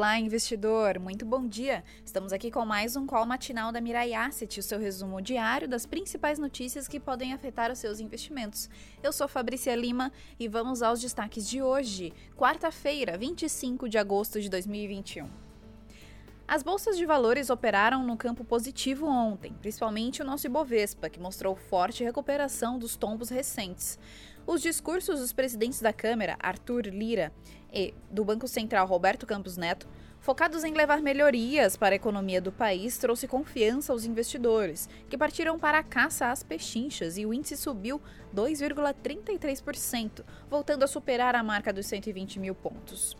Olá, investidor! Muito bom dia! Estamos aqui com mais um call matinal da Mirai Asset, o seu resumo diário das principais notícias que podem afetar os seus investimentos. Eu sou Fabrícia Lima e vamos aos destaques de hoje, quarta-feira, 25 de agosto de 2021. As bolsas de valores operaram no campo positivo ontem, principalmente o nosso Ibovespa, que mostrou forte recuperação dos tombos recentes. Os discursos dos presidentes da Câmara, Arthur Lira, e do Banco Central, Roberto Campos Neto, focados em levar melhorias para a economia do país, trouxe confiança aos investidores, que partiram para a caça às pechinchas e o índice subiu 2,33%, voltando a superar a marca dos 120 mil pontos.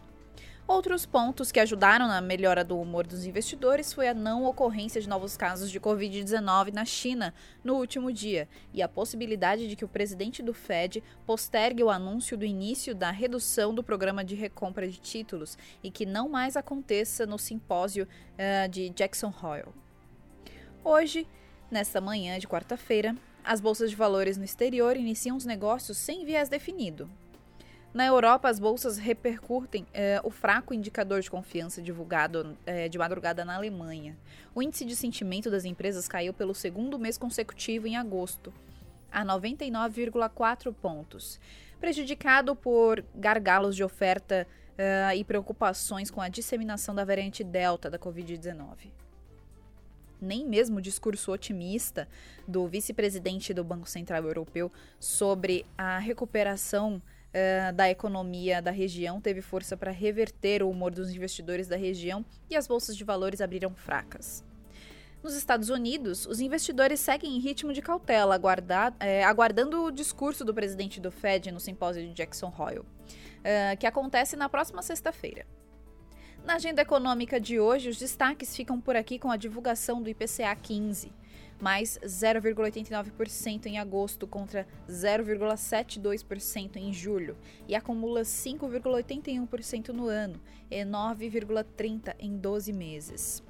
Outros pontos que ajudaram na melhora do humor dos investidores foi a não ocorrência de novos casos de Covid-19 na China no último dia e a possibilidade de que o presidente do Fed postergue o anúncio do início da redução do programa de recompra de títulos e que não mais aconteça no simpósio uh, de Jackson Hole. Hoje, nesta manhã de quarta-feira, as bolsas de valores no exterior iniciam os negócios sem viés definido, na Europa, as bolsas repercutem é, o fraco indicador de confiança divulgado é, de madrugada na Alemanha. O índice de sentimento das empresas caiu pelo segundo mês consecutivo em agosto, a 99,4 pontos, prejudicado por gargalos de oferta é, e preocupações com a disseminação da variante Delta da Covid-19 nem mesmo o discurso otimista do vice-presidente do Banco Central Europeu sobre a recuperação uh, da economia da região teve força para reverter o humor dos investidores da região e as bolsas de valores abriram fracas. Nos Estados Unidos, os investidores seguem em ritmo de cautela, aguardar, é, aguardando o discurso do presidente do Fed no simpósio de Jackson Hole, uh, que acontece na próxima sexta-feira. Na agenda econômica de hoje, os destaques ficam por aqui com a divulgação do IPCA 15, mais 0,89% em agosto contra 0,72% em julho e acumula 5,81% no ano e 9,30% em 12 meses.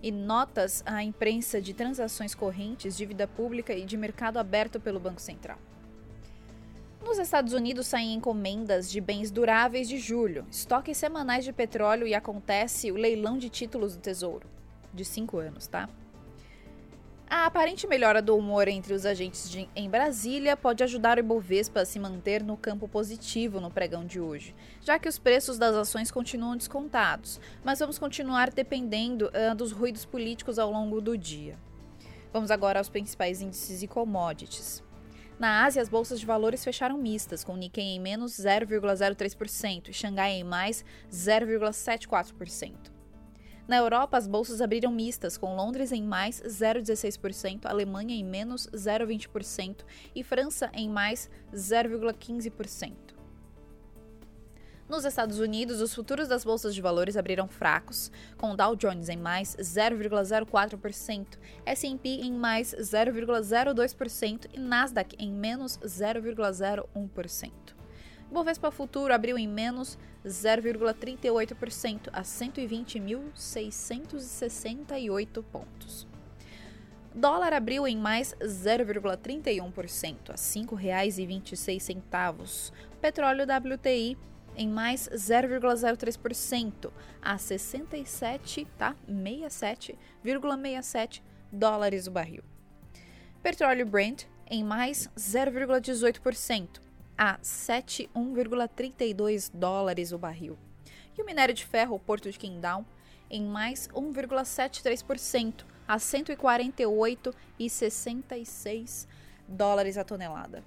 E notas à imprensa de transações correntes, dívida pública e de mercado aberto pelo Banco Central. Nos Estados Unidos saem encomendas de bens duráveis de julho, estoques semanais de petróleo e acontece o leilão de títulos do Tesouro, de 5 anos, tá? A aparente melhora do humor entre os agentes de, em Brasília pode ajudar o Ibovespa a se manter no campo positivo no pregão de hoje, já que os preços das ações continuam descontados, mas vamos continuar dependendo uh, dos ruídos políticos ao longo do dia. Vamos agora aos principais índices e commodities. Na Ásia, as bolsas de valores fecharam mistas, com Nikkei em menos 0,03% e Xangai em mais 0,74%. Na Europa, as bolsas abriram mistas, com Londres em mais 0,16%, Alemanha em menos 0,20% e França em mais 0,15%. Nos Estados Unidos, os futuros das bolsas de valores abriram fracos, com Dow Jones em mais 0,04%, S&P em mais 0,02% e Nasdaq em menos 0,01%. Bovespa Futuro abriu em menos 0,38% a 120.668 pontos. Dólar abriu em mais 0,31% a R$ 5,26. Petróleo WTI em mais 0,03% a 67, tá? 67,67 dólares o barril. Petróleo Brent em mais 0,18% a 71,32 dólares o barril. E o minério de ferro, o Porto de Qingdao, em mais 1,73% a 148,66 dólares a tonelada.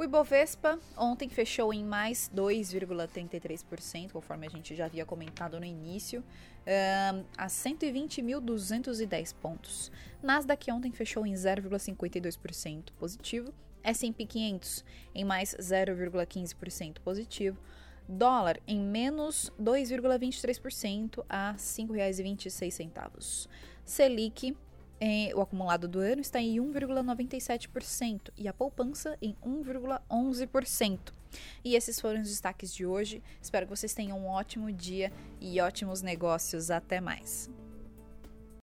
O Ibovespa ontem fechou em mais 2,33%, conforme a gente já havia comentado no início, a 120.210 pontos. Nasdaq ontem fechou em 0,52% positivo S&P 500 em mais 0,15% positivo, dólar em menos 2,23% a R$ 5,26. Selic, o acumulado do ano está em 1,97% e a poupança em 1,11%. E esses foram os destaques de hoje. Espero que vocês tenham um ótimo dia e ótimos negócios. Até mais.